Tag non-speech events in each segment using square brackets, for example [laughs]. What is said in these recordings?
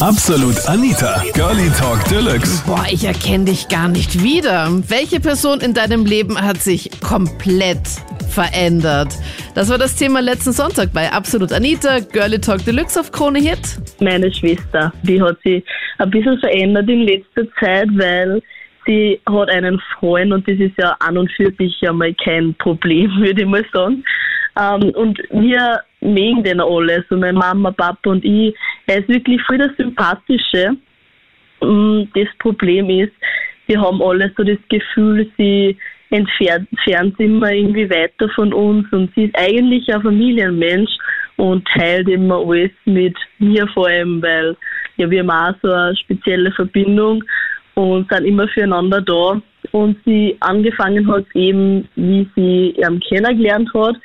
Absolut Anita, Girlie Talk Deluxe. Boah, ich erkenne dich gar nicht wieder. Welche Person in deinem Leben hat sich komplett verändert? Das war das Thema letzten Sonntag bei Absolut Anita, Girlie Talk Deluxe auf Krone Hit. Meine Schwester, die hat sich ein bisschen verändert in letzter Zeit, weil sie hat einen Freund und das ist ja an und für sich ja mal kein Problem, [laughs] würde ich mal sagen. Ähm, und wir mögen den alle, so meine Mama, Papa und ich. Er ist wirklich voll der Sympathische. Mm, das Problem ist, wir haben alle so das Gefühl, sie entfernt, entfernt immer irgendwie weiter von uns und sie ist eigentlich ein Familienmensch und teilt immer alles mit mir vor allem, weil ja, wir haben auch so eine spezielle Verbindung und sind immer füreinander da. Und sie angefangen hat eben, wie sie ihn kennengelernt hat.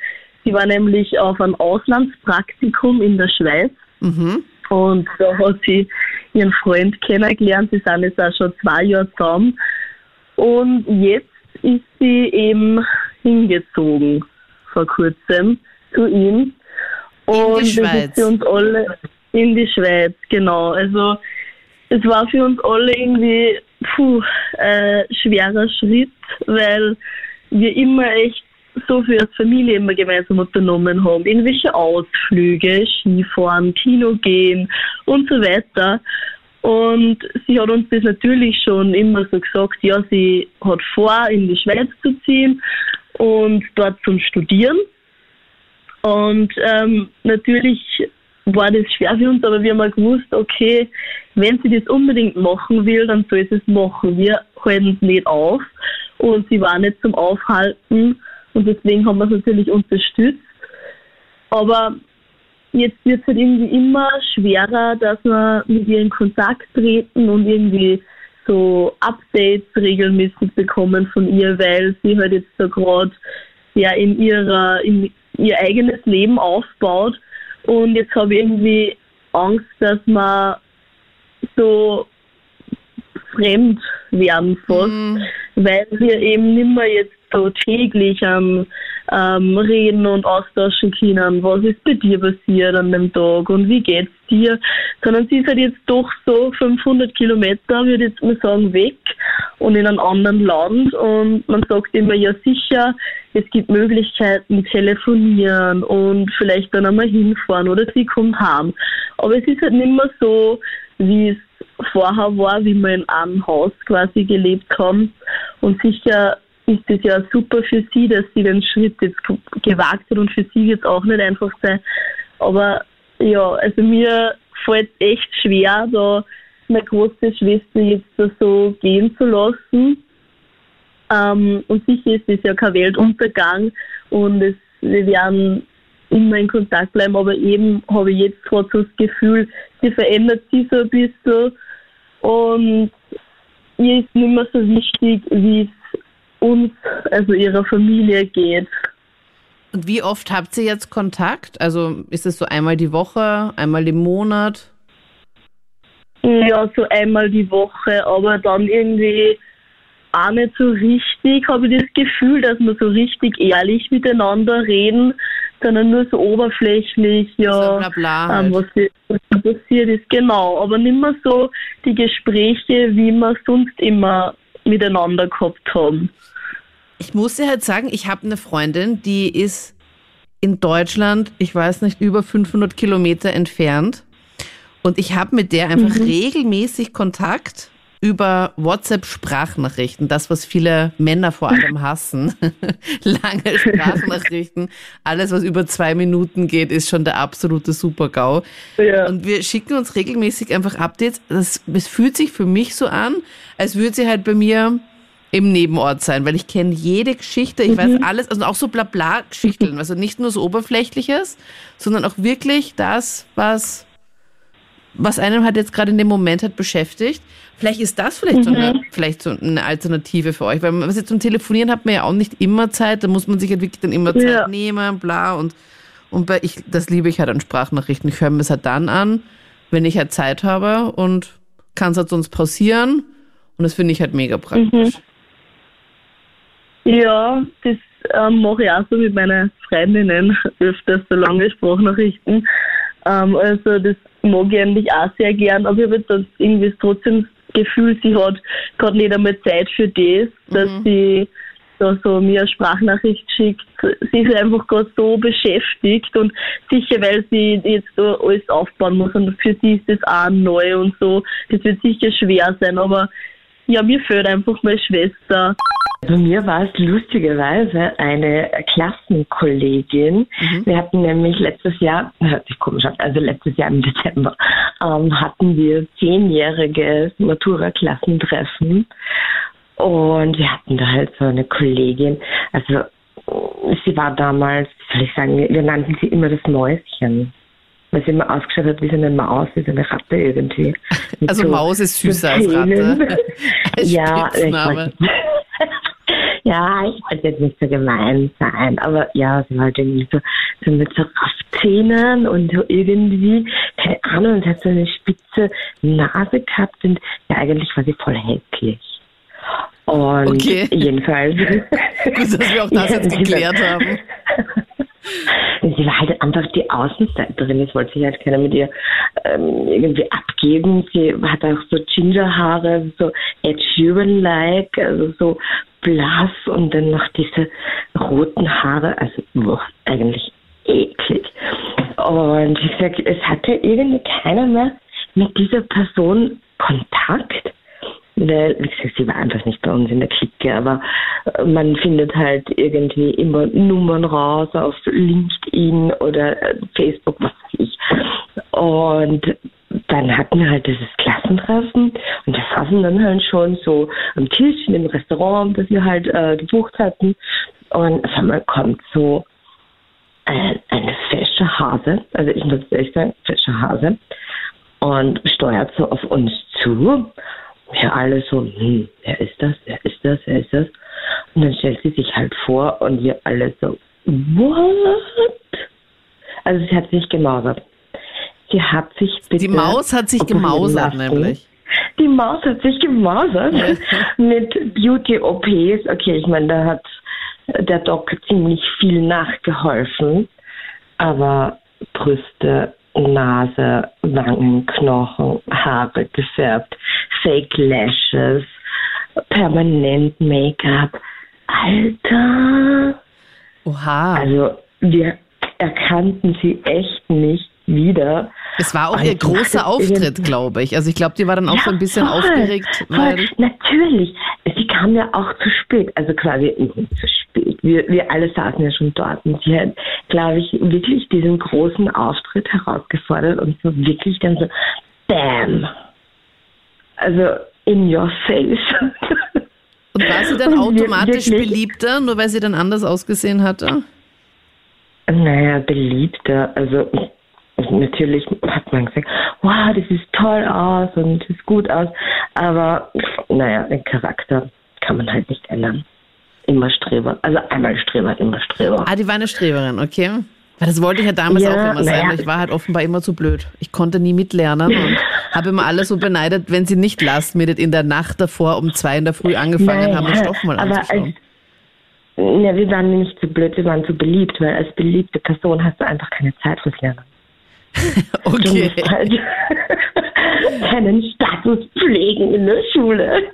Sie war nämlich auf einem Auslandspraktikum in der Schweiz. Mhm. Und da hat sie ihren Freund kennengelernt. Sie sind jetzt auch schon zwei Jahre zusammen. Und jetzt ist sie eben hingezogen vor kurzem zu ihm. Und in die Schweiz. das ist für uns alle in die Schweiz, genau. Also es war für uns alle irgendwie puh, äh, schwerer Schritt, weil wir immer echt so viel als Familie immer gemeinsam unternommen haben. Irgendwelche Ausflüge, Skifahren, Kino gehen und so weiter. Und sie hat uns das natürlich schon immer so gesagt, ja, sie hat vor, in die Schweiz zu ziehen und dort zum Studieren. Und ähm, natürlich war das schwer für uns, aber wir haben auch gewusst, okay, wenn sie das unbedingt machen will, dann soll sie es machen. Wir halten es nicht auf und sie war nicht zum Aufhalten und deswegen haben wir es natürlich unterstützt. Aber jetzt wird es halt irgendwie immer schwerer, dass wir mit ihr in Kontakt treten und irgendwie so Updates regelmäßig bekommen von ihr, weil sie halt jetzt so gerade ja in ihrer in ihr eigenes Leben aufbaut und jetzt habe ich irgendwie Angst, dass wir so fremd werden fast, Mhm. weil wir eben nicht mehr jetzt so täglich am ähm, reden und austauschen können, was ist bei dir passiert an dem Tag und wie geht's dir, sondern sie ist halt jetzt doch so 500 Kilometer, würde ich jetzt mal sagen, weg und in einem anderen Land und man sagt immer, ja sicher, es gibt Möglichkeiten, telefonieren und vielleicht dann einmal hinfahren oder sie kommt heim. Aber es ist halt nicht mehr so, wie es vorher war, wie wir in einem Haus quasi gelebt haben. Und sicher ist es ja super für sie, dass sie den Schritt jetzt ge- gewagt hat und für sie wird es auch nicht einfach sein. Aber ja, also mir fällt echt schwer, da meine große Schwester jetzt so gehen zu lassen. Ähm, und sicher ist es ja kein Weltuntergang und es, wir werden immer in Kontakt bleiben, aber eben habe ich jetzt gerade so das Gefühl, sie verändert sich so ein bisschen und ihr ist nicht mehr so wichtig, wie es uns, also ihrer Familie geht. Und wie oft habt ihr jetzt Kontakt? Also ist es so einmal die Woche, einmal im Monat? Ja, so einmal die Woche, aber dann irgendwie auch nicht so richtig, habe ich das Gefühl, dass wir so richtig ehrlich miteinander reden, sondern nur so oberflächlich, ja, So bla bla ähm, halt. was, was passiert ist, genau, aber nicht mehr so die Gespräche, wie wir sonst immer miteinander gehabt haben. Ich muss dir halt sagen, ich habe eine Freundin, die ist in Deutschland, ich weiß nicht, über 500 Kilometer entfernt. Und ich habe mit der einfach regelmäßig Kontakt über WhatsApp-Sprachnachrichten. Das, was viele Männer vor allem hassen. [laughs] Lange Sprachnachrichten. Alles, was über zwei Minuten geht, ist schon der absolute Super-GAU. Ja. Und wir schicken uns regelmäßig einfach Updates. Das, es fühlt sich für mich so an, als würde sie halt bei mir im Nebenort sein, weil ich kenne jede Geschichte, ich weiß alles, also auch so Blabla-Geschichten, also nicht nur so Oberflächliches, sondern auch wirklich das, was, was einem halt jetzt gerade in dem Moment hat beschäftigt. Vielleicht ist das vielleicht so eine, vielleicht so eine Alternative für euch, weil man, was jetzt zum Telefonieren hat man ja auch nicht immer Zeit, da muss man sich halt wirklich dann immer Zeit Ja. nehmen, bla und und bei ich, das liebe ich halt an Sprachnachrichten. Ich höre mir das halt dann an, wenn ich halt Zeit habe und kann es halt sonst pausieren. Und das finde ich halt mega praktisch. Ja, das ähm, mache ich auch so mit meinen Freundinnen [laughs] öfters so lange Sprachnachrichten. Ähm, also das mag ich eigentlich auch sehr gern, aber ich habe dann irgendwie trotzdem das Gefühl, sie hat gerade nicht einmal Zeit für das, dass Mhm. sie da so mir eine Sprachnachricht schickt. Sie ist einfach gerade so beschäftigt und sicher, weil sie jetzt da alles aufbauen muss und für sie ist das auch neu und so. Das wird sicher schwer sein, aber ja, mir fehlt einfach meine Schwester. Bei mir war es lustigerweise eine Klassenkollegin. Wir hatten nämlich letztes Jahr, hört sich komisch an, also letztes Jahr im Dezember, ähm, hatten wir zehnjähriges Matura-Klassentreffen. Und wir hatten da halt so eine Kollegin, also sie war damals, wie soll ich sagen, wir nannten sie immer das Mäuschen. Weil sie immer ausgeschaut hat wie so eine Maus, wie so eine Ratte irgendwie. [laughs] Mit Also so- Maus ist süßer als Ratte. [laughs] [laughs] Als ja, ich wollte, ja, ich wollte jetzt nicht so gemein sein, aber ja, sie war halt irgendwie so, so mit so Raffzähnen und so irgendwie, keine Ahnung, und hat so eine spitze Nase gehabt und ja, eigentlich war sie voll hässlich. Und Okay. jedenfalls. Gut, dass wir auch das Ja, jetzt geklärt haben. Sie war halt einfach die Außenseiterin. Es wollte sich halt keiner mit ihr ähm, irgendwie abgeben. Sie hat auch so Gingerhaare, so Ed Sheeran-like, also so blass und dann noch diese roten Haare. Also boah, eigentlich eklig. Und wie gesagt, es hatte irgendwie keiner mehr mit dieser Person Kontakt. Weil, wie gesagt, sie war einfach nicht bei uns in der Clique, aber äh, man findet halt irgendwie immer Nummern raus auf LinkedIn oder äh, Facebook, was weiß ich. Und dann hatten wir halt dieses Klassentreffen und wir saßen dann halt schon so am Tisch in dem Restaurant, das wir halt äh, gebucht hatten. Und auf einmal kommt so ein, ein fescher Hase, also ich muss ehrlich sagen, fescher Hase, und steuert so auf uns zu. Wir alle so, hm, wer ist das, wer ist das, wer ist das? Und dann stellt sie sich halt vor und wir alle so, what? Also sie hat sich gemausert. Sie hat sich bitte Die Maus hat sich gemausert, lassen. nämlich. Die Maus hat sich gemausert [laughs] mit Beauty-OPs. Okay, ich meine, da hat der Doc ziemlich viel nachgeholfen. Aber Brüste, Nase, Wangenknochen, Haare gefärbt, Fake Lashes, permanent Make-up. Alter! Oha. Also wir erkannten sie echt nicht wieder. Es war auch Und ihr großer Auftritt, glaube ich. Also ich glaube, die war dann auch so ein bisschen voll, aufgeregt, voll. weil Natürlich. Sie kam ja auch zu spät, also quasi zu spät. Wir, wir alle saßen ja schon dort und sie hat, glaube ich, wirklich diesen großen Auftritt herausgefordert und so wirklich dann so, bam. Also in your face. und war sie dann [laughs] automatisch wirklich- beliebter, nur weil sie dann anders ausgesehen hatte? Naja, beliebter. Also natürlich hat man gesagt, wow, das sieht toll aus und das sieht gut aus. Aber naja, den Charakter kann man halt nicht ändern. Immer Streber. Also einmal Streber, immer Streber. Ah, die war eine Streberin, okay. Das wollte ich ja damals Ja, auch immer sein. naja. aber Ich war halt offenbar immer zu blöd. Ich konnte nie mitlernen und [laughs] habe immer alle so beneidet, wenn sie nicht last minute in der Nacht davor um zwei in der Früh angefangen haben, den Naja, Stoff mal aber anzuschauen. als, ja, wir waren nicht zu blöd, wir waren zu beliebt, weil als beliebte Person hast du einfach keine Zeit fürs Lernen. [laughs] Du Okay. musst halt [laughs] deinen Status pflegen in der Schule.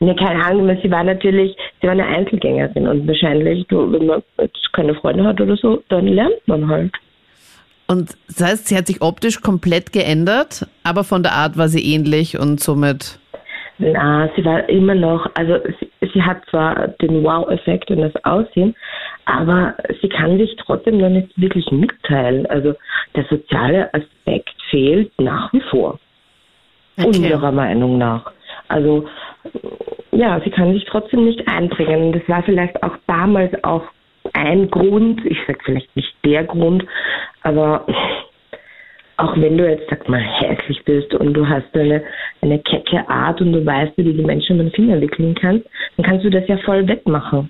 Ne, keine Ahnung, aber sie war natürlich, sie war eine Einzelgängerin und wahrscheinlich, du, wenn man jetzt keine Freunde hat oder so, dann lernt man halt. Und das heißt, sie hat sich optisch komplett geändert, aber von der Art war sie ähnlich und somit. Na, sie war immer noch, also sie, sie hat zwar den Wow-Effekt und das Aussehen, aber sie kann sich trotzdem noch nicht wirklich mitteilen. Also der soziale Aspekt fehlt nach wie vor. Okay. Unserer Meinung nach. Also ja, sie kann sich trotzdem nicht einbringen. Das war vielleicht auch damals auch ein Grund, ich sag vielleicht nicht der Grund, aber auch wenn du jetzt, sag mal, hässlich bist und du hast eine, eine kecke Art und du weißt, wie du die Menschen mit den Finger wickeln kannst, dann kannst du das ja voll wettmachen.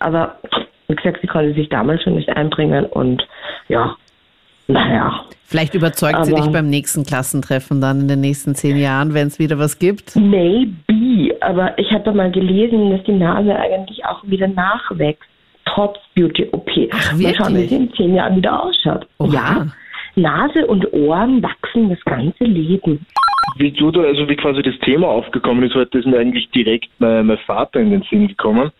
Aber wie gesagt, sie konnte sich damals schon nicht einbringen und ja, naja. Vielleicht überzeugt sie Aber- dich beim nächsten Klassentreffen dann in den nächsten zehn Jahren, wenn es wieder was gibt. Maybe, aber ich habe mal gelesen, dass die Nase eigentlich auch wieder nachwächst, trotz Beauty-OP. Ach, Mal schauen, wie sie in zehn Jahren wieder ausschaut. Oha. Ja, Nase und Ohren wachsen das ganze Leben. Wie du da, also wie quasi das Thema aufgekommen ist, heute ist mir eigentlich direkt mein, mein Vater in den Sinn gekommen.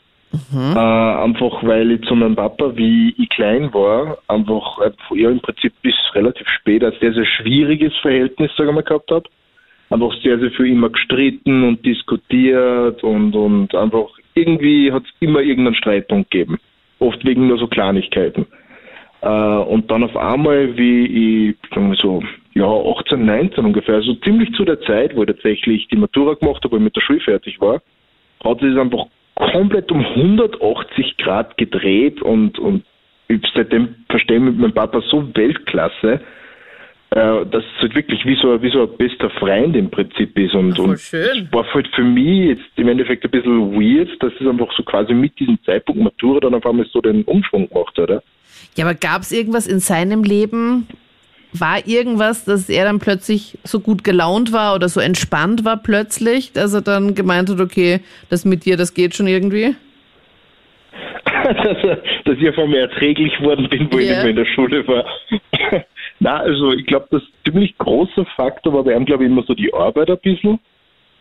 Mhm. Äh, einfach weil ich zu meinem Papa, wie ich klein war, einfach ja, im Prinzip bis relativ spät ein sehr, sehr schwieriges Verhältnis, sagen wir mal, gehabt habe. Einfach sehr, sehr viel immer gestritten und diskutiert und, und einfach irgendwie hat es immer irgendeinen Streitpunkt gegeben. Oft wegen nur so Kleinigkeiten. Äh, und dann auf einmal, wie ich sagen so, ja, 18, 19 ungefähr, also ziemlich zu der Zeit, wo ich tatsächlich die Matura gemacht habe, wo ich mit der Schule fertig war, hat sich einfach komplett um 180 Grad gedreht und, und ich seitdem verstehe mit meinem Papa so Weltklasse, äh, dass es halt wirklich wie so, wie so ein bester Freund im Prinzip ist. Und, Voll schön. war halt für mich jetzt im Endeffekt ein bisschen weird, dass es einfach so quasi mit diesem Zeitpunkt Matura dann auf einmal so den Umschwung gemacht hat. Oder? Ja, aber gab es irgendwas in seinem Leben, war irgendwas, dass er dann plötzlich so gut gelaunt war oder so entspannt war plötzlich, dass er dann gemeint hat, okay, das mit dir, das geht schon irgendwie? dass, [laughs] dass ich von mir erträglich worden bin, wo yeah. ich in der Schule war. [laughs] Na, also ich glaube, das ziemlich große Faktor war bei ihm, glaube ich, immer so die Arbeit ein bisschen.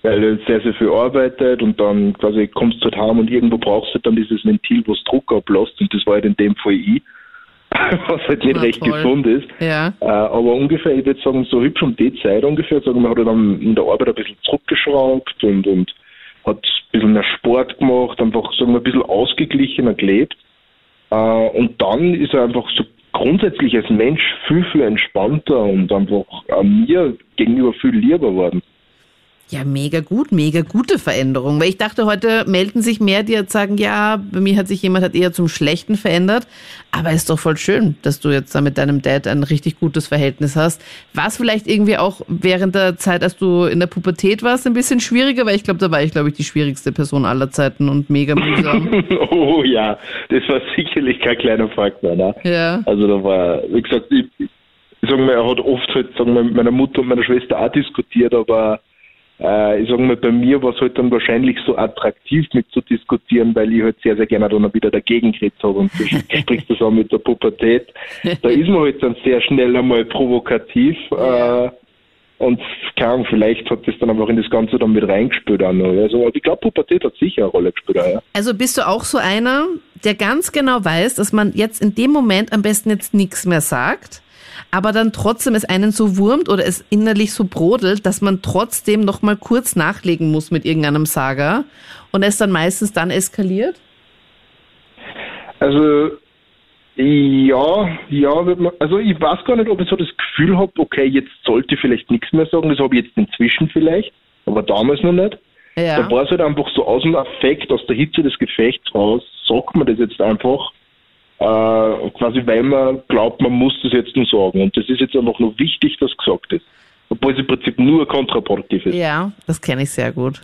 Weil er sehr, sehr viel arbeitet und dann quasi kommst du halt heim und irgendwo brauchst du halt dann dieses Ventil, wo es Druck ablässt und das war halt in dem Fall ich. [laughs] was halt nicht Na, recht toll. gesund ist. Ja. Äh, aber ungefähr, ich würde sagen, so hübsch um die Zeit ungefähr, sagen wir, hat er dann in der Arbeit ein bisschen zurückgeschraubt und, und hat ein bisschen mehr Sport gemacht, einfach sagen wir, ein bisschen ausgeglichener gelebt. Äh, und dann ist er einfach so grundsätzlich als Mensch viel, viel entspannter und einfach äh, mir gegenüber viel lieber geworden. Ja, mega gut, mega gute Veränderung. Weil ich dachte, heute melden sich mehr, die jetzt sagen, ja, bei mir hat sich jemand hat eher zum Schlechten verändert. Aber ist doch voll schön, dass du jetzt da mit deinem Dad ein richtig gutes Verhältnis hast. War es vielleicht irgendwie auch während der Zeit, als du in der Pubertät warst, ein bisschen schwieriger? Weil ich glaube, da war ich, glaube ich, die schwierigste Person aller Zeiten und mega mühsam. [laughs] oh ja, das war sicherlich kein kleiner Faktor. Ne? Ja. Also da war, wie gesagt, ich, ich sag mal, er hat oft halt, sagen wir, mit meiner Mutter und meiner Schwester auch diskutiert, aber äh, ich sage mal, bei mir war es halt dann wahrscheinlich so attraktiv mit zu diskutieren, weil ich halt sehr, sehr gerne dann wieder dagegen geredet habe und du [laughs] sprichst das auch mit der Pubertät. Da ist man halt dann sehr schnell einmal provokativ. [laughs] Äh, und keine vielleicht hat das dann einfach in das Ganze dann mit reingespült auch noch. Also ich glaube, Pubertät hat sicher eine Rolle gespielt. Auch, ja. Also bist du auch so einer, der ganz genau weiß, dass man jetzt in dem Moment am besten jetzt nichts mehr sagt, aber dann trotzdem es einen so wurmt oder es innerlich so brodelt, dass man trotzdem noch mal kurz nachlegen muss mit irgendeinem Saga und es dann meistens dann eskaliert? Also ja, ja, also ich weiß gar nicht, ob ich so das Gefühl habe, okay, jetzt sollte ich vielleicht nichts mehr sagen, das habe ich jetzt inzwischen vielleicht, aber damals noch nicht. Ja. Da war es halt einfach so aus dem Affekt, aus der Hitze des Gefechts raus, sagt man das jetzt einfach quasi weil man glaubt, man muss das jetzt nur sagen. Und das ist jetzt einfach nur wichtig, dass gesagt ist. Obwohl es im Prinzip nur kontraproduktiv ist. Ja, das kenne ich sehr gut.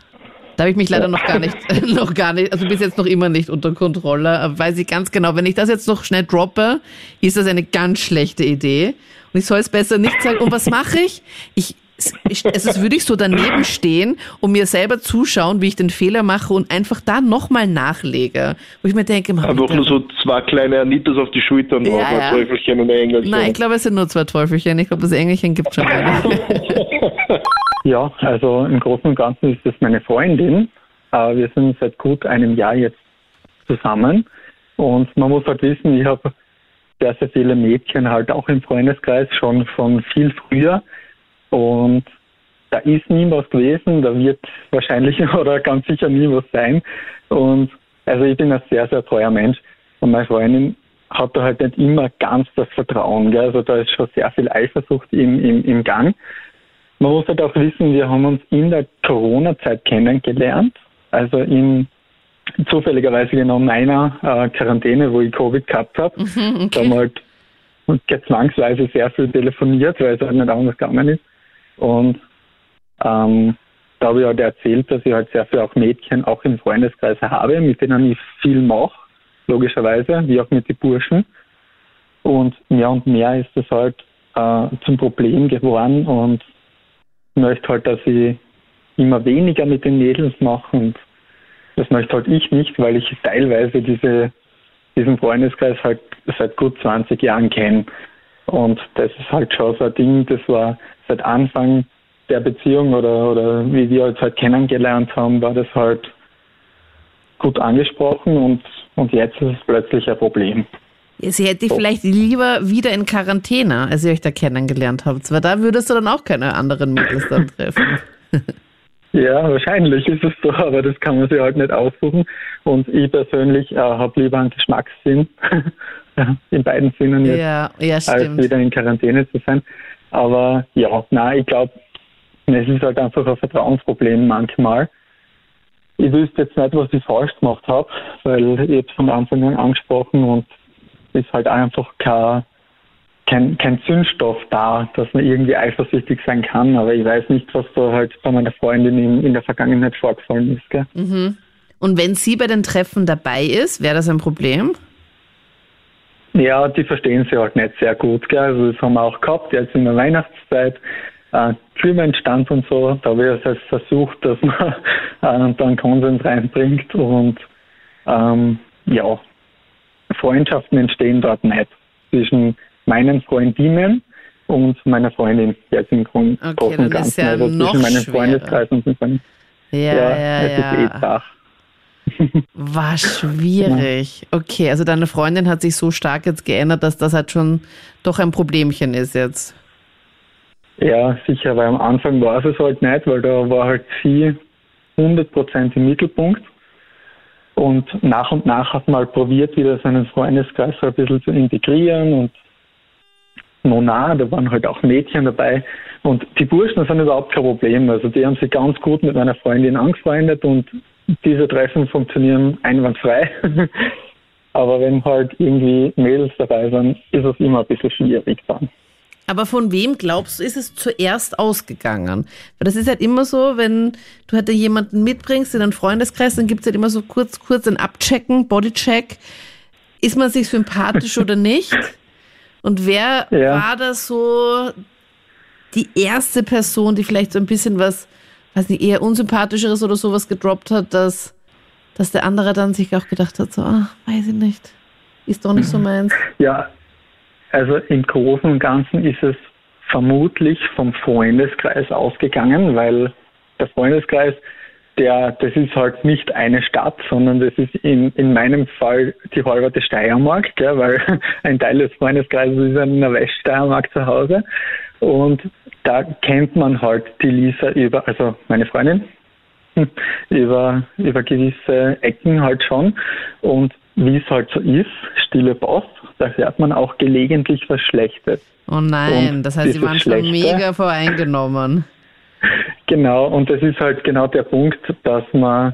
Da habe ich mich leider noch gar nicht, [laughs] noch gar nicht, also bis jetzt noch immer nicht unter Kontrolle. Weiß ich ganz genau, wenn ich das jetzt noch schnell droppe, ist das eine ganz schlechte Idee. Und ich soll es besser nicht sagen. Und was mache ich? Ich es ist, würde ich so daneben stehen und mir selber zuschauen, wie ich den Fehler mache und einfach da nochmal nachlege. Wo ich mir denke, mach Einfach nur so zwei kleine Anitas auf die Schultern drauf, ja, ja. Teufelchen und Engelchen. Nein, ich glaube, es sind nur zwei Teufelchen. Ich glaube, das Engelchen gibt schon eine. [laughs] ja, also im Großen und Ganzen ist das meine Freundin. Äh, wir sind seit gut einem Jahr jetzt zusammen. Und man muss halt wissen, ich habe sehr, sehr viele Mädchen halt auch im Freundeskreis schon von viel früher. Und da ist nie was gewesen, da wird wahrscheinlich [laughs] oder ganz sicher nie was sein. Und also ich bin ein sehr, sehr treuer Mensch. Und meine Freundin hat da halt nicht immer ganz das Vertrauen. Gell? Also da ist schon sehr viel Eifersucht im, im, im Gang. Man muss halt auch wissen, wir haben uns in der Corona-Zeit kennengelernt. Also in zufälligerweise genau meiner äh, Quarantäne, wo ich Covid gehabt habe. Mhm, [laughs] okay. Da haben wir halt zwangsweise sehr viel telefoniert, weil es halt nicht anders gegangen ist. Und ähm, da habe ich halt erzählt, dass ich halt sehr viele auch Mädchen auch im Freundeskreis habe, mit denen ich viel mache, logischerweise, wie auch mit den Burschen. Und mehr und mehr ist das halt äh, zum Problem geworden und möchte halt, dass ich immer weniger mit den Mädels mache und das möchte halt ich nicht, weil ich teilweise diese, diesen Freundeskreis halt seit gut 20 Jahren kenne. Und das ist halt schon so ein Ding, das war seit Anfang der Beziehung oder, oder wie wir uns halt kennengelernt haben, war das halt gut angesprochen und, und jetzt ist es plötzlich ein Problem. Sie hätte so. vielleicht lieber wieder in Quarantäne, als ihr euch da kennengelernt habt. Weil da würdest du dann auch keine anderen Mädels dann treffen. [laughs] Ja, wahrscheinlich ist es so, aber das kann man sich halt nicht aussuchen. Und ich persönlich äh, habe lieber einen Geschmackssinn, [laughs] in beiden Sinnen jetzt, ja, ja, als wieder in Quarantäne zu sein. Aber ja, nein, ich glaube, es ist halt einfach ein Vertrauensproblem manchmal. Ich wüsste jetzt nicht, was ich falsch gemacht habe, weil ich es von Anfang an angesprochen und es ist halt einfach kein kein, kein Zündstoff da, dass man irgendwie eifersüchtig sein kann. Aber ich weiß nicht, was da halt bei meiner Freundin in, in der Vergangenheit vorgefallen ist. Gell? Mhm. Und wenn sie bei den Treffen dabei ist, wäre das ein Problem? Ja, die verstehen sie halt nicht sehr gut. Gell? Also das haben wir auch gehabt, jetzt in der Weihnachtszeit. Äh, Filmentstand und so, da habe ich also versucht, dass man [laughs] äh, dann Konsens reinbringt und ähm, ja, Freundschaften entstehen dort nicht zwischen meinen Freundinnen und meiner Freundin jetzt im Grund okay, und Ganzen. Ja also zwischen meinem Freundeskreis und den Freunden. Ja, ja, ja. Es ja. ist eh zach. War schwierig. Okay, also deine Freundin hat sich so stark jetzt geändert, dass das halt schon doch ein Problemchen ist jetzt. Ja, sicher, weil am Anfang war es halt nicht, weil da war halt sie 100% im Mittelpunkt. Und nach und nach hat man halt probiert, wieder seinen Freundeskreis ein bisschen zu integrieren und Nona, da waren halt auch Mädchen dabei. Und die Burschen sind überhaupt kein Problem. Also die haben sich ganz gut mit meiner Freundin angefreundet und diese Treffen funktionieren einwandfrei. [laughs] Aber wenn halt irgendwie Mädels dabei sind, ist es immer ein bisschen schwierig dann. Aber von wem glaubst du, ist es zuerst ausgegangen? Weil das ist halt immer so, wenn du halt jemanden mitbringst in einen Freundeskreis, dann gibt es halt immer so kurz, kurz ein Abchecken, Bodycheck. Ist man sich sympathisch [laughs] oder nicht? Und wer ja. war das so die erste Person, die vielleicht so ein bisschen was, weiß nicht, eher unsympathischeres oder sowas gedroppt hat, dass, dass der andere dann sich auch gedacht hat, so, ach, weiß ich nicht, ist doch nicht so meins. Ja, also im Großen und Ganzen ist es vermutlich vom Freundeskreis ausgegangen, weil der Freundeskreis der, das ist halt nicht eine Stadt, sondern das ist in, in meinem Fall die halbe Steiermark, gell, weil [laughs] ein Teil des Freundeskreises ist in der Weststeiermark zu Hause. Und da kennt man halt die Lisa über, also meine Freundin, über, über gewisse Ecken halt schon. Und wie es halt so ist, stille Post, da hört man auch gelegentlich was Schlechtes. Oh nein, Und das heißt, sie waren schon mega voreingenommen. Genau, und das ist halt genau der Punkt, dass man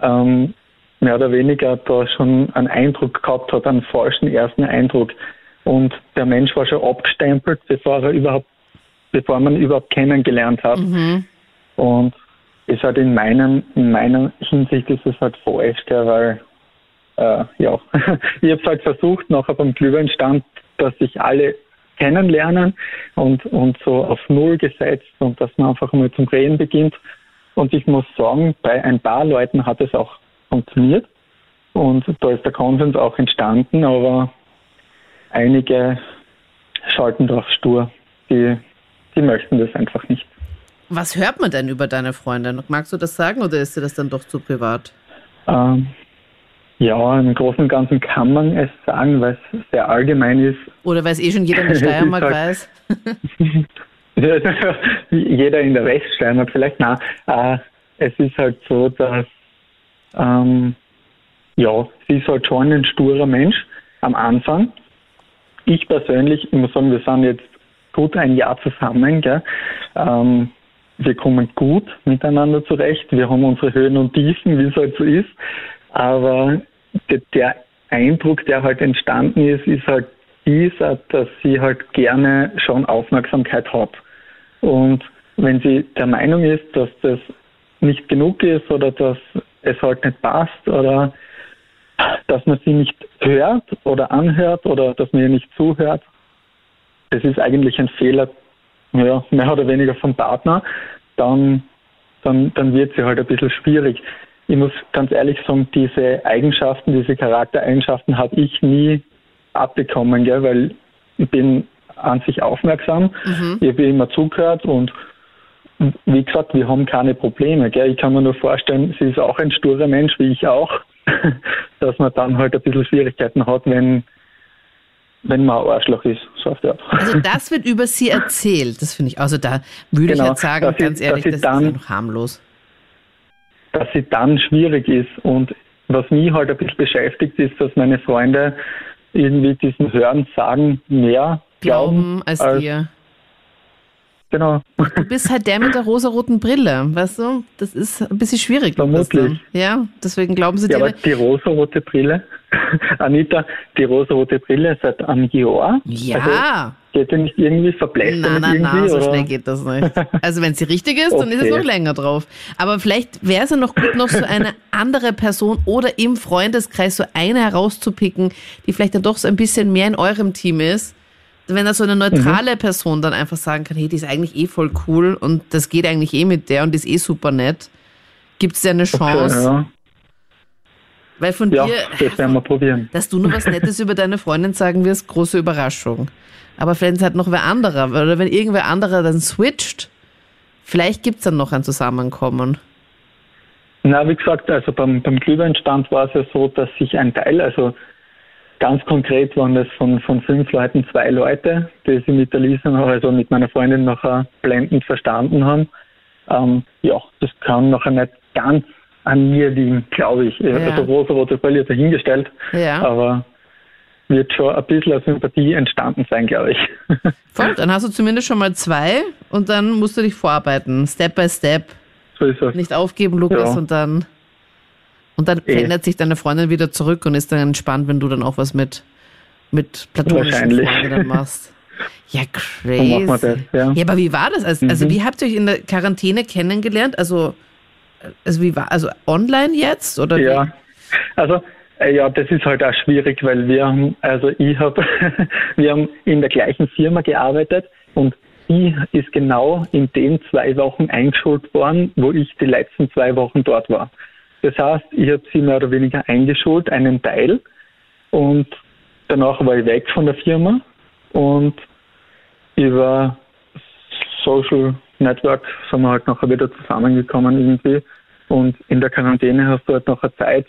ähm, mehr oder weniger da schon einen Eindruck gehabt hat, einen falschen ersten Eindruck. Und der Mensch war schon abgestempelt, bevor er überhaupt, bevor man überhaupt kennengelernt hat. Mhm. Und ist halt in meinem, in meiner Hinsicht ist es halt falsch, weil äh, ja, [laughs] ich habe halt versucht, nachher beim Glühweinstand, dass sich alle kennenlernen und, und so auf Null gesetzt und dass man einfach mal zum Reden beginnt. Und ich muss sagen, bei ein paar Leuten hat es auch funktioniert und da ist der Konsens auch entstanden, aber einige schalten drauf stur. Die, die möchten das einfach nicht. Was hört man denn über deine Freundin? Magst du das sagen oder ist dir das dann doch zu privat? Ähm, ja, im Großen und Ganzen kann man es sagen, weil es sehr allgemein ist. Oder weil es eh schon jeder in der [laughs] Steiermark weiß. [laughs] jeder in der Weststeiermark vielleicht. Nein, äh, es ist halt so, dass ähm, ja, sie ist halt schon ein sturer Mensch am Anfang. Ich persönlich, ich muss sagen, wir sind jetzt gut ein Jahr zusammen. Gell? Ähm, wir kommen gut miteinander zurecht. Wir haben unsere Höhen und Tiefen, wie es halt so ist. Aber der Eindruck, der halt entstanden ist, ist halt dieser, dass sie halt gerne schon Aufmerksamkeit hat. Und wenn sie der Meinung ist, dass das nicht genug ist oder dass es halt nicht passt oder dass man sie nicht hört oder anhört oder dass man ihr nicht zuhört, das ist eigentlich ein Fehler, ja, mehr oder weniger vom Partner, dann, dann, dann wird sie halt ein bisschen schwierig ich muss ganz ehrlich sagen, diese Eigenschaften, diese Charaktereigenschaften habe ich nie abbekommen, gell, weil ich bin an sich aufmerksam. Ich habe immer zugehört und wie gesagt, wir haben keine Probleme. Gell? Ich kann mir nur vorstellen, sie ist auch ein sturer Mensch, wie ich auch, [laughs] dass man dann halt ein bisschen Schwierigkeiten hat, wenn, wenn man ein Arschloch ist. So auf die Art. Also das wird über sie erzählt, das finde ich. Also da würde ich Genau, jetzt sagen, dass ganz ehrlich, dass das sie ist ja dann- noch harmlos. dass sie dann schwierig ist. Und was mich halt ein bisschen beschäftigt, ist, dass meine Freunde irgendwie diesen Hören, Sagen mehr Glauben glauben als dir. Genau. Du bist halt der mit der rosaroten Brille, weißt du? Das ist ein bisschen schwierig. Lukas, Vermutlich. Ja, deswegen glauben sie Ja, dir. aber die rosarote Brille, [laughs] Anita, die rosarote Brille seit einem Jahr. Also, ja. geht die nicht irgendwie verbläst Nein, nein, nein, so oder? schnell geht das nicht. [laughs] Also wenn sie richtig ist, dann ist es Okay. noch länger drauf. Aber vielleicht wäre es ja noch gut, noch so eine andere Person oder im Freundeskreis so eine herauszupicken, die vielleicht dann doch so ein bisschen mehr in eurem Team ist. Wenn da so eine neutrale Mhm. Person dann einfach sagen kann, hey, die ist eigentlich eh voll cool und das geht eigentlich eh mit der und die ist eh super nett, gibt es ja eine Chance. Ja, Weil von ja dir, das werden wir probieren. [laughs] dass du nur was Nettes über deine Freundin sagen wirst, große Überraschung. Aber vielleicht ist halt noch wer anderer, oder wenn irgendwer anderer dann switcht, vielleicht gibt's dann noch ein Zusammenkommen. Na, wie gesagt, also beim, beim Glühweinstand war es ja so, dass sich ein Teil, also ganz konkret waren das von, von fünf Leuten zwei Leute, die sie mit der Lisa, noch, also mit meiner Freundin nachher blendend verstanden haben. Ähm, ja, das kann nachher nicht ganz an mir liegen, glaube ich. Ja. Also rosa-rote Brille dahingestellt, Ja. aber wird schon ein bisschen Sympathie entstanden sein, glaube ich. [laughs] Voll, dann hast du zumindest schon mal zwei und dann musst du dich vorarbeiten, Step by Step. so ist es. Nicht aufgeben, Lukas, Ja. und dann und dann Eh. verändert sich deine Freundin wieder zurück und ist dann entspannt, wenn du dann auch was mit, mit platonischen. Freundinnen machst. Ja, [laughs] crazy. das, ja. Ja, aber wie war das? Also, also Mhm. wie habt ihr euch in der Quarantäne kennengelernt? Also, also wie war, also online jetzt oder Ja, also äh, ja, das ist halt auch schwierig, weil wir haben, also ich habe, [laughs] wir haben in der gleichen Firma gearbeitet und sie ist genau in den zwei Wochen eingeschult worden, wo ich die letzten zwei Wochen dort war. Das heißt, ich habe sie mehr oder weniger eingeschult, einen Teil, und danach war ich weg von der Firma und über Social Network sind wir halt nachher wieder zusammengekommen irgendwie. Und in der Quarantäne hast du halt eine Zeit.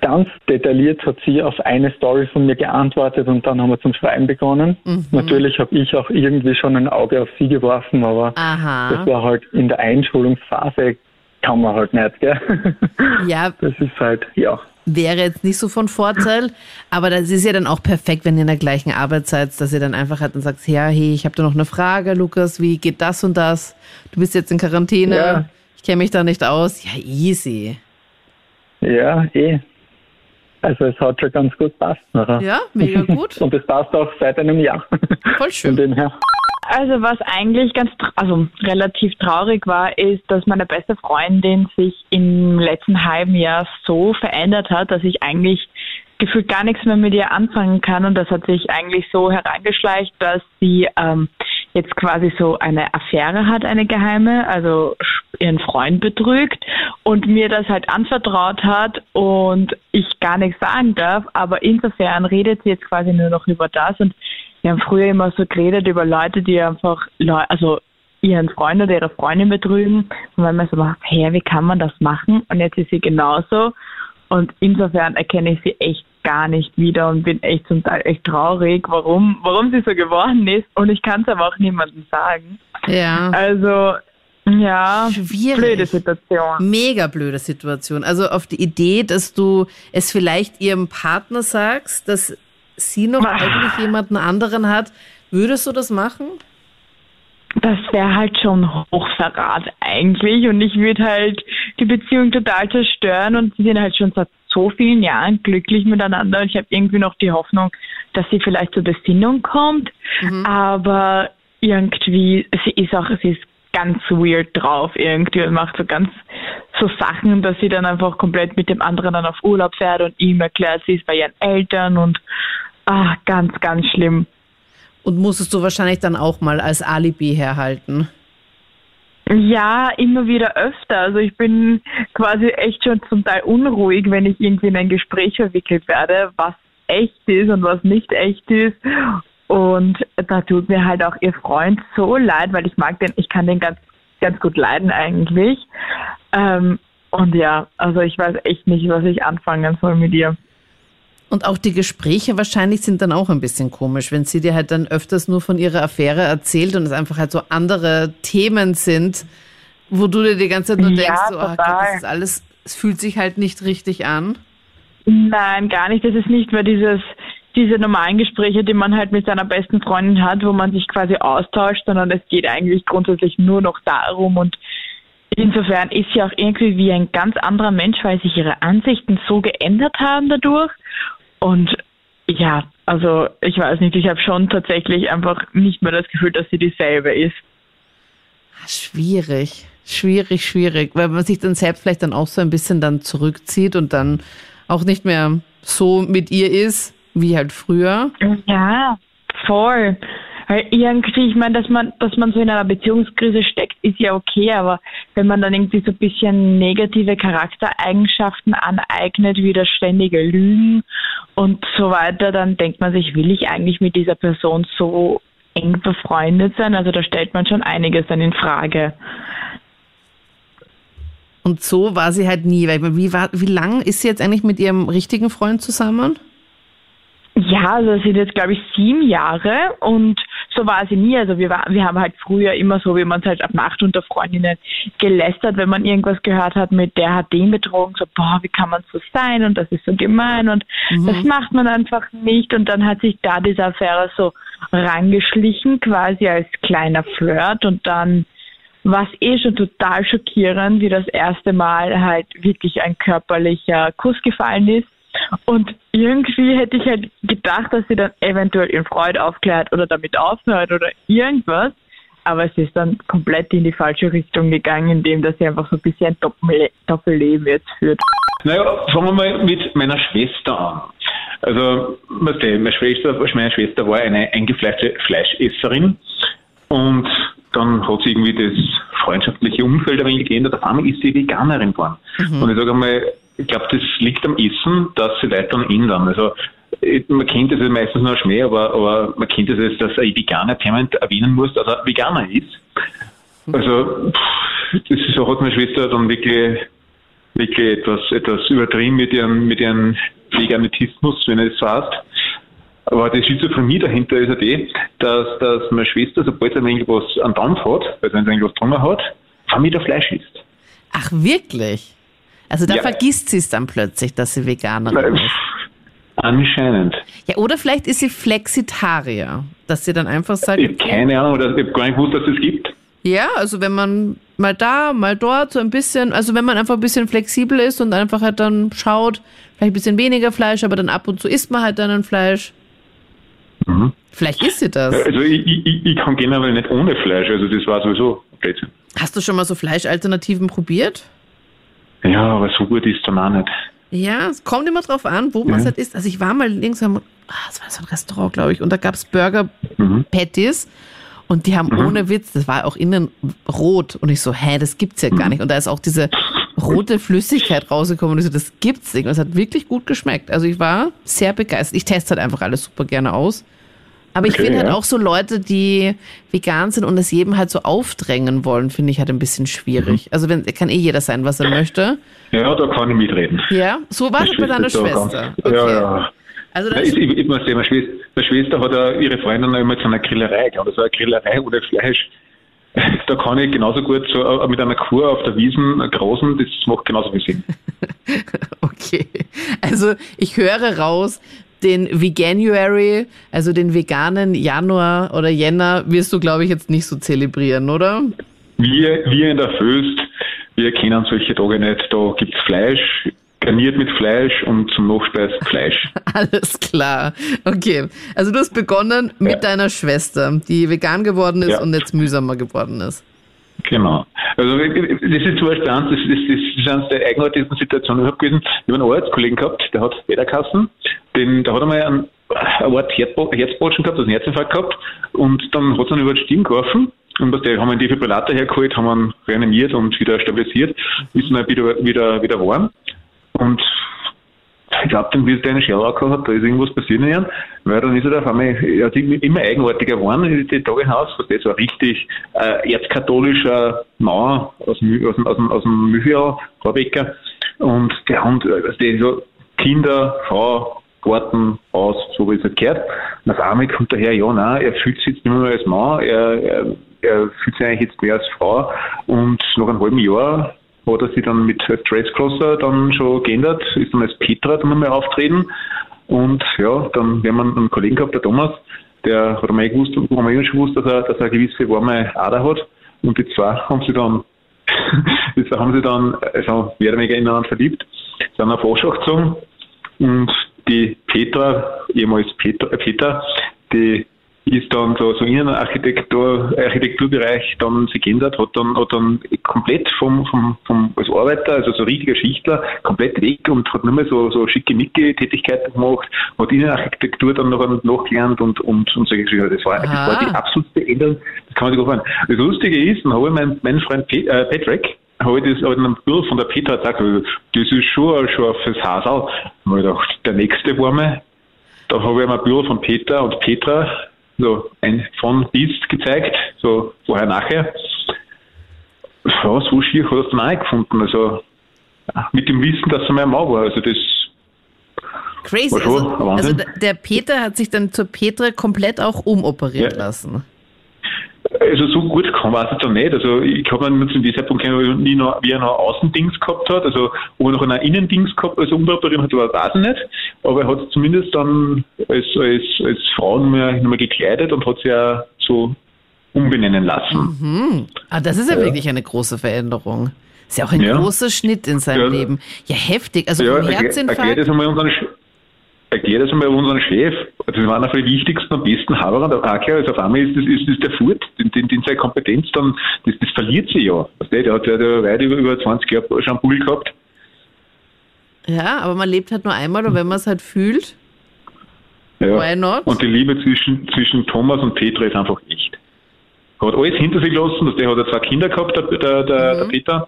Ganz detailliert hat sie auf eine Story von mir geantwortet und dann haben wir zum Schreiben begonnen. Natürlich habe ich auch irgendwie schon ein Auge auf sie geworfen, aber Aha. das war halt in der Einschulungsphase kann man halt nicht, gell? [laughs] Ja, Das ist halt, ja. wäre jetzt nicht so von Vorteil, aber das ist ja dann auch perfekt, wenn ihr in der gleichen Arbeit seid, dass ihr dann einfach halt dann sagt, ja, hey, ich habe da noch eine Frage, Lukas, wie geht das und das? Du bist jetzt in Quarantäne, Ja. ich kenne mich da nicht aus. Ja, easy. Ja, eh. Also es hat schon ganz gut passt nachher. Ja, mega gut. [laughs] Und es passt auch seit einem Jahr. [laughs] Voll Von schön. dem her. Also was eigentlich ganz, tra- also relativ traurig war, ist, dass meine beste Freundin sich im letzten halben Jahr so verändert hat, dass ich eigentlich gefühlt gar nichts mehr mit ihr anfangen kann und das hat sich eigentlich so herangeschleicht, dass sie ähm, jetzt quasi so eine Affäre hat, eine geheime, also ihren Freund betrügt und mir das halt anvertraut hat und ich gar nichts sagen darf, aber insofern redet sie jetzt quasi nur noch über das und wir haben früher immer so geredet über Leute, die einfach, Leu also ihren Freund oder ihre Freundin betrügen. Und wenn man so macht, hey, wie kann man das machen? Und jetzt ist sie genauso. Und insofern erkenne ich sie echt gar nicht wieder und bin echt zum Teil echt traurig, warum, warum sie so geworden ist. Und ich kann es aber auch niemandem sagen. Ja. Also, ja, Schwierig. blöde Situation. Mega blöde Situation. Also auf die Idee, dass du es vielleicht ihrem Partner sagst, dass sie noch Ah. eigentlich jemanden anderen hat, würdest du das machen? Das wäre halt schon Hochverrat eigentlich. Und ich würde halt die Beziehung total zerstören. Und sie sind halt schon seit so vielen Jahren glücklich miteinander. Und ich habe irgendwie noch die Hoffnung, dass sie vielleicht zur Besinnung kommt, aber irgendwie, sie ist auch, sie ist ganz weird drauf irgendwie und macht so ganz so Sachen, dass sie dann einfach komplett mit dem anderen dann auf Urlaub fährt und ihm erklärt, sie ist bei ihren Eltern und ah, ganz, ganz schlimm. Und musstest du wahrscheinlich dann auch mal als Alibi herhalten. Ja, immer wieder öfter. Also ich bin quasi echt schon zum Teil unruhig, wenn ich irgendwie in ein Gespräch verwickelt werde, was echt ist und was nicht echt ist. Und da tut mir halt auch ihr Freund so leid, weil ich mag den, ich kann den ganz, ganz gut leiden eigentlich. Ähm, und ja, also ich weiß echt nicht, was ich anfangen soll mit ihr. Und auch die Gespräche wahrscheinlich sind dann auch ein bisschen komisch, wenn sie dir halt dann öfters nur von ihrer Affäre erzählt und es einfach halt so andere Themen sind, wo du dir die ganze Zeit nur denkst, Ja, so, ah, Gott, das ist alles, es fühlt sich halt nicht richtig an. Nein, gar nicht. Das ist nicht mehr dieses, diese normalen Gespräche, die man halt mit seiner besten Freundin hat, wo man sich quasi austauscht, sondern es geht eigentlich grundsätzlich nur noch darum und insofern ist sie auch irgendwie wie ein ganz anderer Mensch, weil sich ihre Ansichten so geändert haben dadurch und ja, also ich weiß nicht, ich habe schon tatsächlich einfach nicht mehr das Gefühl, dass sie dieselbe ist. Ah, Schwierig, schwierig, schwierig, weil man sich dann selbst vielleicht dann auch so ein bisschen dann zurückzieht und dann auch nicht mehr so mit ihr ist, wie halt früher. Ja, voll. Weil irgendwie, ich meine, dass man, dass man so in einer Beziehungskrise steckt, ist ja okay, aber wenn man dann irgendwie so ein bisschen negative Charaktereigenschaften aneignet, wie das ständige Lügen und so weiter, dann denkt man sich, will ich eigentlich mit dieser Person so eng befreundet sein? Also da stellt man schon einiges dann in Frage. Und so war sie halt nie. Weil wie, war, wie lang ist sie jetzt eigentlich mit ihrem richtigen Freund zusammen? Ja, also es sind jetzt, glaube ich, sieben Jahre und so war sie nie. Also wir, war, wir haben halt früher immer so, wie man es halt ab Nacht unter Freundinnen gelästert, wenn man irgendwas gehört hat mit, der hat den betrogen, so, boah, wie kann man so sein und das ist so gemein und das macht man einfach nicht. Und dann hat sich da diese Affäre so rangeschlichen, quasi als kleiner Flirt und dann war es eh schon total schockierend, wie das erste Mal halt wirklich ein körperlicher Kuss gefallen ist. Und irgendwie hätte ich halt gedacht, dass sie dann eventuell in Freude aufklärt oder damit aufhört oder irgendwas. Aber es ist dann komplett in die falsche Richtung gegangen, indem dass sie einfach so ein bisschen ein Doppelle Doppelleben jetzt führt. Naja, fangen wir mal mit meiner Schwester an. Also, meine Schwester, meine Schwester war eine eingefleischte Fleischesserin und dann hat sie irgendwie das freundschaftliche Umfeld ein wenig geändert. Auf einmal ist sie Veganerin geworden. Und ich sage einmal, ich glaube, das liegt am Essen, dass sie Leute dann ändern. Also, man kennt das meistens nur Schmäh, aber, aber man kennt das, jetzt, dass ein Veganer permanent erwähnen muss, dass er Veganer ist. Also, das ist, so hat meine Schwester dann wirklich wirklich etwas, etwas übertrieben mit ihrem, mit ihrem Veganismus, wenn es so heißt. Aber die Schizophrenie dahinter ist ja die, dass, dass meine Schwester, sobald sie ein wenig was am Dampf hat, also wenn sie irgendwas drunter hat, von wieder Fleisch isst. Ach, wirklich? Also da Ja. vergisst sie es dann plötzlich, dass sie Veganerin ist. Anscheinend. Ja, oder vielleicht ist sie Flexitarier, dass sie dann einfach sagt, Ich habe keine Ahnung, oder ich habe gar nicht gewusst, dass es gibt. ja, also wenn man mal da, mal dort so ein bisschen, also wenn man einfach ein bisschen flexibel ist und einfach halt dann schaut, vielleicht ein bisschen weniger Fleisch, aber dann ab und zu isst man halt dann ein Fleisch. Vielleicht ist sie das. Also ich, ich, ich kann generell nicht ohne Fleisch, also das war sowieso Blödsinn. Hast du schon mal so Fleischalternativen probiert? Ja, aber so gut ist es dann auch nicht. Ja, es kommt immer drauf an, wo man es Ja. halt isst. Also ich war mal irgendwann, ah, es war so ein Restaurant, glaube ich, und da gab es Burger Mhm. Patties und die haben ohne Witz, das war auch innen rot und ich so, hä, das gibt's ja Mhm. gar nicht. Und da ist auch diese rote Flüssigkeit rausgekommen und ich so, das gibt's nicht. Und es hat wirklich gut geschmeckt. Also ich war sehr begeistert. Ich teste halt einfach alles super gerne aus. Aber ich Okay, finde halt ja. auch so Leute, die vegan sind und es jedem halt so aufdrängen wollen, finde ich halt ein bisschen schwierig. Mhm. Also wenn, kann eh jeder sein, was er möchte. Ja, da kann ich mitreden. Ja, so war das bei deiner Schwester. Ganz, Ja, ja. Also das, ich, ich, ich muss sagen, meine Schwester, meine Schwester hat ja ihre Freundin immer zu einer Grillerei gehabt. Das war eine Grillerei ohne Fleisch. Da kann ich genauso gut so äh, mit einer Kur auf der Wiesen äh, grasen, das macht genauso viel Sinn. [laughs] okay. Also ich höre raus, den Veganuary, also den veganen Januar oder Jänner, wirst du, glaube ich, jetzt nicht so zelebrieren, oder? Wir, wir in der Föst, wir kennen solche Tage nicht. Da gibt's Fleisch, garniert mit Fleisch und zum Nachspeis Fleisch. [laughs] Alles klar. Okay. Also du hast begonnen mit Ja. deiner Schwester, die vegan geworden ist Ja. und jetzt mühsamer geworden ist. Genau. Also das ist zum Beispiel eins, das, das, das ist eines der eigenartigsten Situationen. Ich habe gewesen, ich habe einen Arztkollegen gehabt, der hat Bäderkassen, den, der hat einmal einen, eine Art Herzbo- Herzbotschen gehabt, also einen Herzinfarkt gehabt. Und dann hat es dann über die Stirn geworfen. Und was der, haben einen Defibrillator hergeholt, haben ihn reanimiert und wieder stabilisiert, ist dann wieder, wieder, wieder warm und ich glaube, dann wird der einen Sherlock hat, da ist irgendwas passieren werden, weil dann ist er auf einmal, er hat immer eigenartiger geworden, die Tage hinaus, was das war richtig äh, erzkatholischer Mann aus, dem- aus, dem- aus, dem- aus dem Vorbecker, und der Hund, also der so Kinder, Frau, Garten, Haus, so wie es halt gehört. Und auf einmal kommt daher, ja, nein, er fühlt sich jetzt nicht mehr als Mann, er, er, er fühlt sich eigentlich jetzt mehr als Frau. Und nach einem halben Jahr hat er sich dann mit Dresscloser dann schon geändert, ist dann als Petra dann einmal auftreten. Und ja, dann, wir haben einen Kollegen gehabt, der Thomas, der hat einmal gewusst, haben wir schon gewusst, dass er, dass er eine gewisse warme Ader hat. Und die zwei haben sie dann, [laughs] das haben sie dann, also mehr oder weniger ineinander verliebt, sind auf Aschach gezogen. Und die Petra, ehemals Petra, äh, Peter, die ist dann so, so Innenarchitektur, Architekturbereich dann sich geändert, hat dann, hat dann komplett vom, vom, vom, als Arbeiter, also so richtiger Schichtler, komplett weg und hat nur mehr so, so schickimicki Tätigkeiten gemacht, hat Innenarchitektur dann noch nachgelernt und, und, und solche Geschichten. Das war, das war die absolute Änderung, das kann man sich nicht Das Lustige ist, dann habe ich meinen, meinen Freund äh, Patrick, habe ich das hab ich einem Bild von der Petra gesagt, das ist schon ein scharfes Hasel. Habe ich gedacht, der nächste war mir, da habe ich ihm ein Bild von Peter und Petra, so ein von bis gezeigt, so vorher, nachher. Ja, so schier hat er es dann auch gefunden. Also mit dem Wissen, dass er mein Mann war. Also das Crazy. War schon Also, also der Peter hat sich dann zur Petra komplett auch umoperieren Ja. lassen. Also so gut kann man es jetzt auch nicht. Also ich habe mir zu diesem Zeitpunkt kennen, nie noch, wie er noch Außendings gehabt hat, also ob er noch einen Innendings gehabt, also umoperieren hat, weiß ich nicht. Aber er hat zumindest dann als, als, als Frau noch mal, noch mal gekleidet und hat sich ja so umbenennen lassen. Hm. Ah, das ist ja, Ja. wirklich eine große Veränderung. Ist ja auch ein Ja. großer Schnitt in seinem Ja. Leben. Ja, heftig. Also ja, vom erklär, erklär Herzinfarkt. das einmal unseren, Sch- erklär das einmal unseren Chef. Das war einer von den wichtigsten und besten Haberer der Acker. Also auf einmal ist das, ist das der Furt, den, den, den seine Kompetenz dann, das, das verliert sie ja. Weißt du, Der hat ja weit über, über 20 Jahre schon Bull gehabt. Ja, aber man lebt halt nur einmal und wenn man es halt fühlt, Ja. Why not? Und die Liebe zwischen, zwischen Thomas und Petra ist einfach echt. Er hat alles hinter sich gelassen, der hat ja zwei Kinder gehabt, der, der, der, der Peter.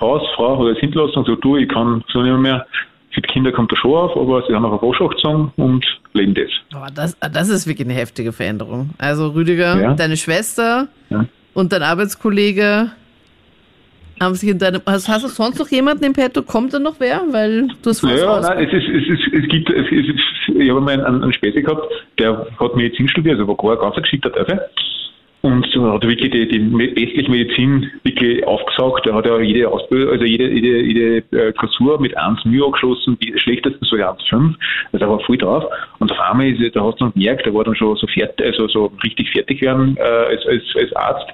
Haus, Frau, hat alles hinter lassen und gesagt, du, ich kann so nicht mehr. Für die Kinder kommt er schon auf, aber sie haben auch Aschach gezogen und leben das. aber das, das ist wirklich eine heftige Veränderung. Also Rüdiger, Ja. deine Schwester Ja. und dein Arbeitskollege haben sich in deinem. Hast, hast du sonst noch jemanden im Petto? Kommt da noch wer? Weil du hast was Ja, raus. nein, es, ist, es, ist, es gibt, es ist, ich habe mal einen, einen Späße gehabt, der hat Medizin studiert, also war gar ein ganz geschickter Teufel. Und so hat wirklich die, die westliche Medizin wirklich aufgesaugt. Er hat ja jede Ausbildung, also jede, jede, jede äh, Klausur mit 1 Mühe abgeschlossen, die schlechtesten so 1,5. Also er war voll drauf. Und auf einmal ist da hast du noch gemerkt, er war dann schon so fertig, also so richtig fertig werden äh, als, als, als Arzt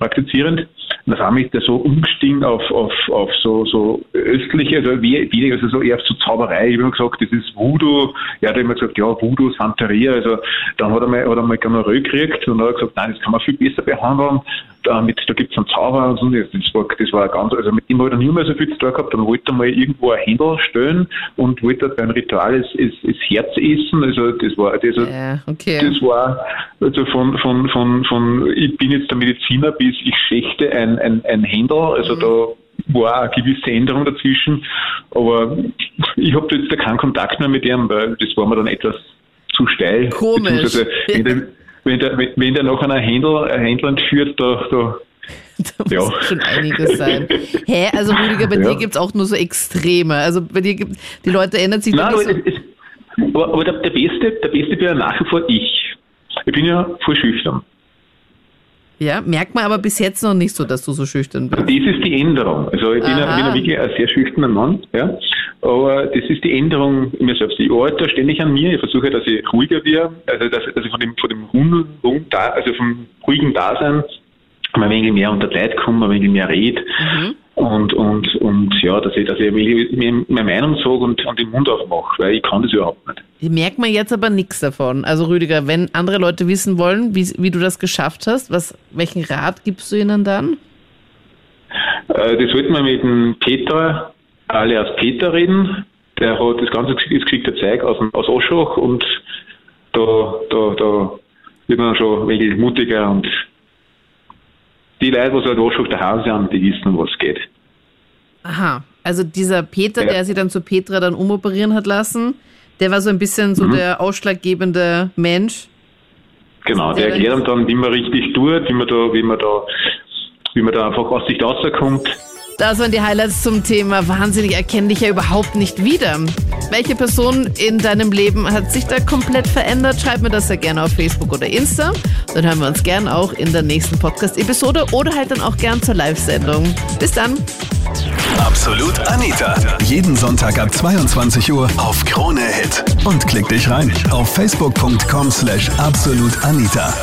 praktizierend. Und auf einmal ist er so umgestiegen auf, auf, auf so, so östliche, also wie, also so eher so Zauberei. Ich habe immer gesagt, das ist Voodoo. Er hat immer gesagt, ja, Voodoo, Santeria. Also dann hat er mal, hat er mal gekriegt und dann hat er gesagt, nein, das kann man viel besser behandeln. Damit, da gibt es einen Zauber und so. Das war, das war ganz, also mit ihm hat er nie mehr so viel zu tun gehabt. Dann wollte er mal irgendwo ein Händel stellen und wollte beim Ritual das, das, das Herz essen. Also das war, das, Ja, okay. das war also von, von, von, von ich bin jetzt der Mediziner bis ich schächte ein, ein, ein Händel. Also da war eine gewisse Änderung dazwischen. Aber ich habe jetzt keinen Kontakt mehr mit ihm, weil das war mir dann etwas zu steil. Komisch. Beziehungsweise, wenn der, wenn, der noch einer Händel, ein Händler entführt, da, da [laughs] Da muss Ja. schon einiges sein. Hä? Also Rüdiger, bei Ja. dir gibt's auch nur so Extreme. Also bei dir gibt die Leute ändern sich Nein, aber, nicht es, es, aber, aber der, der Beste, der Beste bin ja nach wie vor ich. Ich bin ja voll schüchtern. Ja, merkt man aber bis jetzt noch nicht so, dass du so schüchtern bist. Das ist die Änderung. Also ich bin, Aha. bin ja wirklich ein sehr schüchterner Mann, ja. Aber das ist die Änderung in mir selbst. Ich arbeite ständig an mir. Ich versuche, dass ich ruhiger werde, also dass, dass ich von dem, von dem Da- also vom ruhigen Dasein ein wenig mehr unter die Leute komme, ein wenig mehr rede. Mhm. Und, und, und ja, dass ich, dass ich meine Meinung sage und, und den Mund aufmache, weil ich kann das überhaupt nicht. Merkt man jetzt aber nichts davon. Also Rüdiger, wenn andere Leute wissen wollen, wie, wie du das geschafft hast, was, welchen Rat gibst du ihnen dann? Äh, das sollten wir mit dem Peter, alias Peter reden. Der hat das ganze das geschickte Zeug aus, aus Oschach und da, da, da wird man schon wirklich mutiger und die Leute, die halt Oschach daheim sind, die wissen, um was geht. Aha. Also dieser Peter, Ja. der sich dann zu Petra dann umoperieren hat lassen, der war so ein bisschen so Mhm. der ausschlaggebende Mensch. Genau, Der der erklärt dann, wie man richtig tut, wie man da, wie man da, wie man da einfach aus sich rauskommt. Das waren die Highlights zum Thema Wahnsinnig erkenne dich ja überhaupt nicht wieder. Welche Person in deinem Leben hat sich da komplett verändert? Schreib mir das sehr gerne auf Facebook oder Insta. Dann hören wir uns gern auch in der nächsten Podcast-Episode oder halt dann auch gern zur Live-Sendung. Bis dann. Absolut Anita. Jeden Sonntag ab 22 Uhr auf Krone Hit. Und klick dich rein auf facebook.com slash absolutanita.